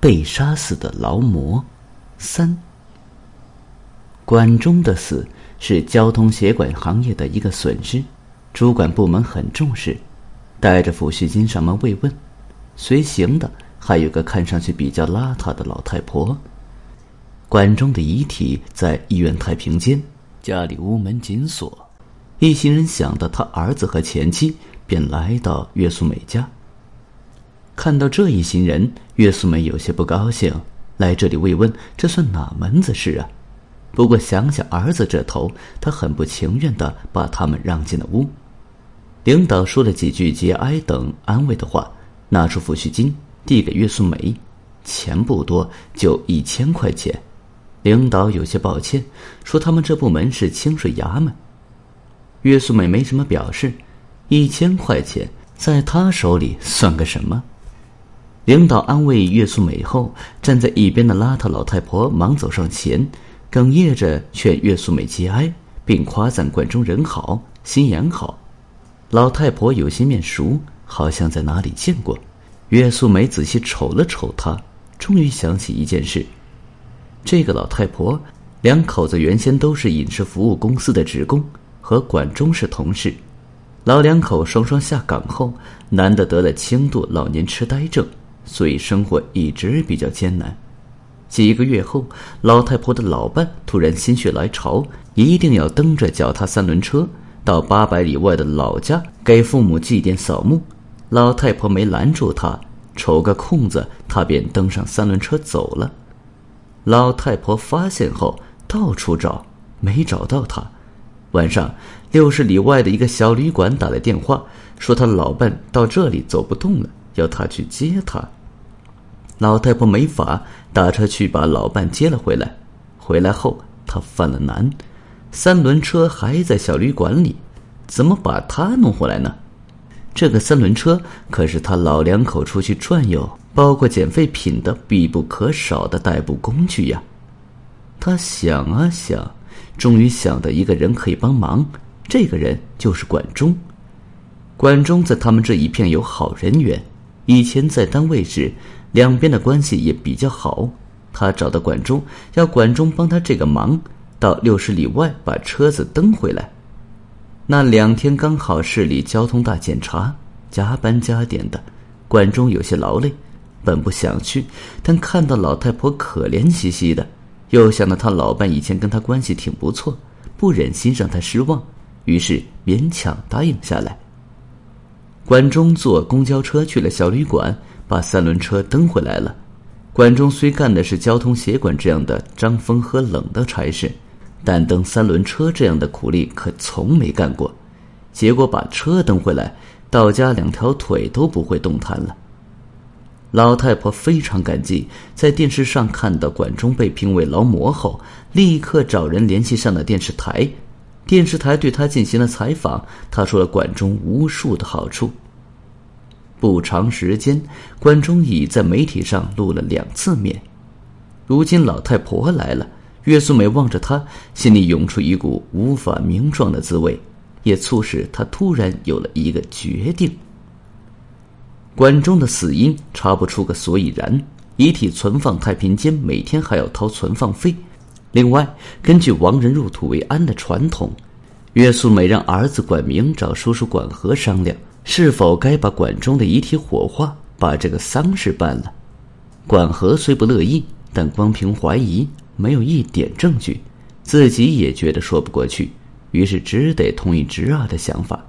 被杀死的劳模三。管中的死是交通协管行业的一个损失，主管部门很重视，带着抚恤金上门慰问。随行的还有个看上去比较邋遢的老太婆。管中的遗体在医院太平间，家里屋门紧锁。一行人想到他儿子和前妻，便来到岳素美家。看到这一行人，岳素梅有些不高兴。来这里慰问，这算哪门子事啊？不过想想儿子这头，他很不情愿的把他们让进了屋。领导说了几句节哀等安慰的话，拿出抚恤金递给岳素梅，钱不多，就一千块钱。领导有些抱歉，说他们这部门是清水衙门。岳素梅没什么表示，一千块钱在他手里算个什么？领导安慰岳素美后，站在一边的邋遢老太婆忙走上前，哽咽着劝岳素美节哀，并夸赞管中人好，心眼好。老太婆有些面熟，好像在哪里见过。岳素美仔细瞅了瞅她，终于想起一件事：这个老太婆两口子原先都是饮食服务公司的职工，和管中是同事。老两口双双下岗后，男的得了轻度老年痴呆症。所以生活一直比较艰难。几个月后，老太婆的老伴突然心血来潮，一定要蹬着脚踏三轮车到八百里外的老家给父母祭奠扫墓。老太婆没拦住他，瞅个空子，他便登上三轮车走了。老太婆发现后，到处找，没找到他。晚上，六十里外的一个小旅馆打来电话，说他老伴到这里走不动了，要他去接他。老太婆没法打车去把老伴接了回来。回来后，她犯了难，三轮车还在小旅馆里，怎么把他弄回来呢？这个三轮车可是他老两口出去转悠，包括捡废品的必不可少的代步工具呀。他想啊想，终于想到一个人可以帮忙，这个人就是管中。管中在他们这一片有好人缘，以前在单位时。两边的关系也比较好，他找到管中，要管中帮他这个忙，到六十里外把车子蹬回来。那两天刚好市里交通大检查，加班加点的，管中有些劳累，本不想去，但看到老太婆可怜兮兮的，又想到他老伴以前跟他关系挺不错，不忍心让他失望，于是勉强答应下来。管中坐公交车去了小旅馆。把三轮车蹬回来了。管中虽干的是交通协管这样的张风和冷的差事，但蹬三轮车这样的苦力可从没干过。结果把车蹬回来，到家两条腿都不会动弹了。老太婆非常感激，在电视上看到管中被评为劳模后，立刻找人联系上了电视台。电视台对他进行了采访，他说了管中无数的好处。不长时间，关中已在媒体上露了两次面。如今老太婆来了，岳素美望着她，心里涌出一股无法名状的滋味，也促使她突然有了一个决定。关中的死因查不出个所以然，遗体存放太平间每天还要掏存放费。另外，根据亡人入土为安的传统，岳素美让儿子管明找叔叔管和商量。是否该把管中的遗体火化，把这个丧事办了？管和虽不乐意，但光凭怀疑，没有一点证据，自己也觉得说不过去，于是只得同意侄儿的想法。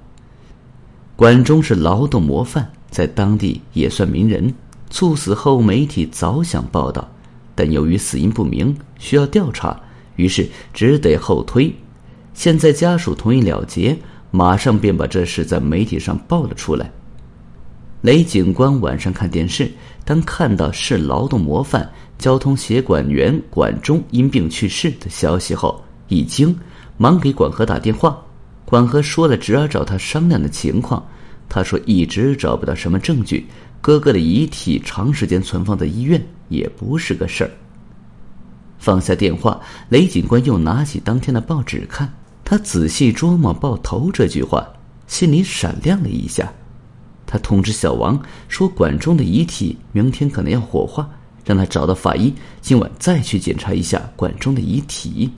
管中是劳动模范，在当地也算名人。猝死后，媒体早想报道，但由于死因不明，需要调查，于是只得后推。现在家属同意了结。马上便把这事在媒体上报了出来。雷警官晚上看电视，当看到市劳动模范、交通协管员管中因病去世的消息后，一惊，忙给管和打电话。管和说了侄儿找他商量的情况，他说一直找不到什么证据，哥哥的遗体长时间存放在医院也不是个事儿。放下电话，雷警官又拿起当天的报纸看。他仔细琢磨“爆头”这句话，心里闪亮了一下。他通知小王说：“管中的遗体明天可能要火化，让他找到法医，今晚再去检查一下管中的遗体。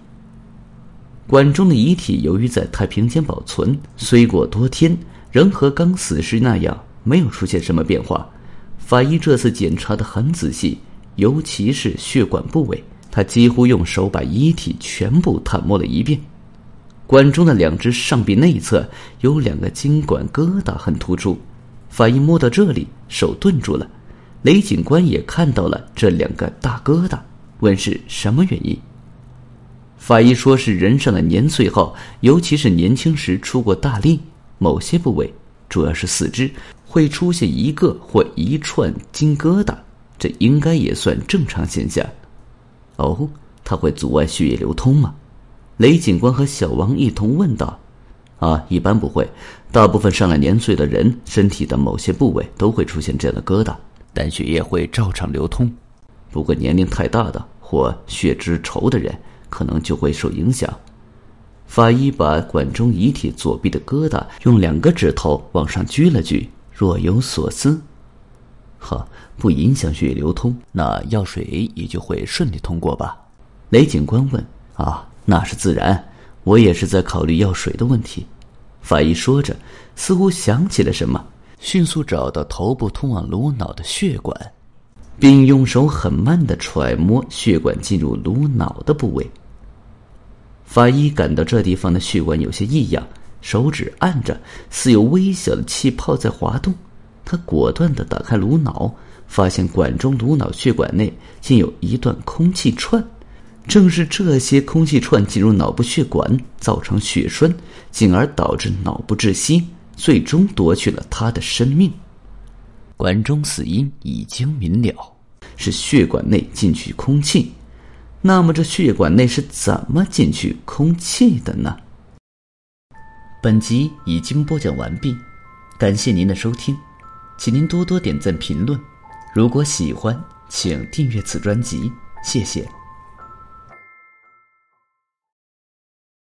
管中的遗体由于在太平间保存，虽过多天，仍和刚死时那样，没有出现什么变化。法医这次检查的很仔细，尤其是血管部位，他几乎用手把遗体全部探摸了一遍。管中的两只上臂内侧有两个筋管疙瘩，很突出。法医摸到这里，手顿住了。雷警官也看到了这两个大疙瘩，问是什么原因。法医说是人上的年岁后，尤其是年轻时出过大力，某些部位，主要是四肢，会出现一个或一串筋疙瘩，这应该也算正常现象。哦，它会阻碍血液流通吗？雷警官和小王一同问道。啊，一般不会，大部分上了年岁的人，身体的某些部位都会出现这样的疙瘩，但血液会照常流通。不过年龄太大的或血脂稠的人。可能就会受影响。法医把管中遗体左臂的疙瘩用两个指头往上举了举，若有所思。呵，不影响血液流通，那药水也就会顺利通过吧？雷警官问。啊，那是自然，我也是在考虑药水的问题。法医说着，似乎想起了什么，迅速找到头部通往颅脑的血管，并用手很慢的揣摩血管进入颅脑的部位。法医感到这地方的血管有些异样，手指按着，似有微小的气泡在滑动。他果断地打开颅脑，发现管中颅脑血管内竟有一段空气串。正是这些空气串进入脑部血管，造成血栓，进而导致脑部窒息，最终夺去了他的生命。管中死因已经明了，是血管内进去空气。那么这血管内是怎么进去空气的呢？本集已经播讲完毕，感谢您的收听，请您多多点赞评论。如果喜欢，请订阅此专辑，谢谢。